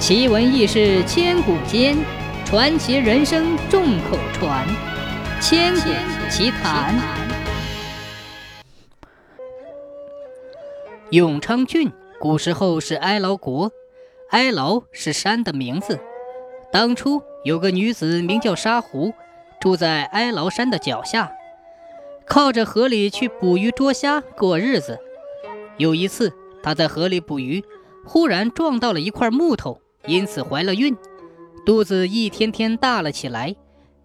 奇闻异事千古间，传奇人生众口传。千古奇谈。永昌郡古时候是哀牢国，哀牢是山的名字。当初有个女子名叫沙湖，住在哀牢山的脚下，靠着河里去捕鱼捉虾过日子。有一次，她在河里捕鱼，忽然撞到了一块木头。因此怀了孕，肚子一天天大了起来。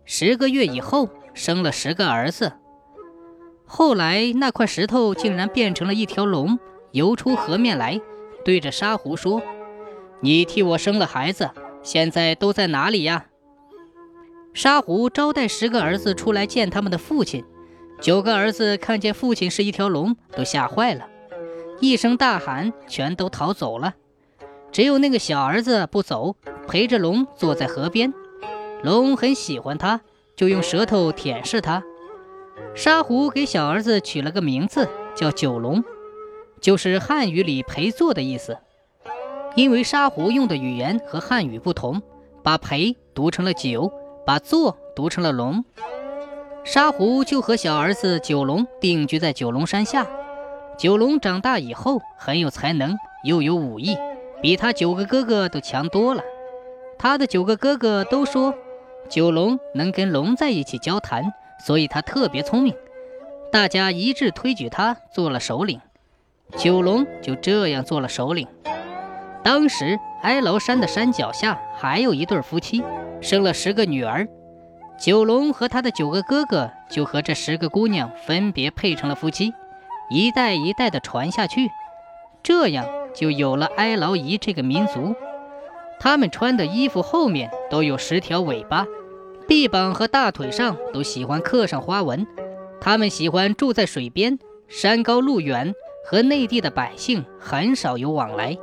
十个月以后，生了十个儿子。后来那块石头竟然变成了一条龙，游出河面来，对着沙湖说：“你替我生了孩子，现在都在哪里呀？”沙湖招待十个儿子出来见他们的父亲。九个儿子看见父亲是一条龙，都吓坏了，一声大喊，全都逃走了。只有那个小儿子不走，陪着龙坐在河边。龙很喜欢他，就用舌头舔舐他。沙湖给小儿子取了个名字，叫九龙，就是汉语里陪坐的意思。因为沙湖用的语言和汉语不同，把陪读成了九，把坐读成了龙。沙湖就和小儿子九龙定居在九龙山下。九龙长大以后很有才能，又有武艺。比他九个哥哥都强多了。他的九个哥哥都说，九龙能跟龙在一起交谈，所以他特别聪明。大家一致推举他做了首领。九龙就这样做了首领。当时哀牢山的山脚下还有一对夫妻，生了十个女儿。九龙和他的九个哥哥就和这十个姑娘分别配成了夫妻，一代一代的传下去，这样。就有了哀牢夷这个民族，他们穿的衣服后面都有十条尾巴，臂膀和大腿上都喜欢刻上花纹。他们喜欢住在水边，山高路远，和内地的百姓很少有往来。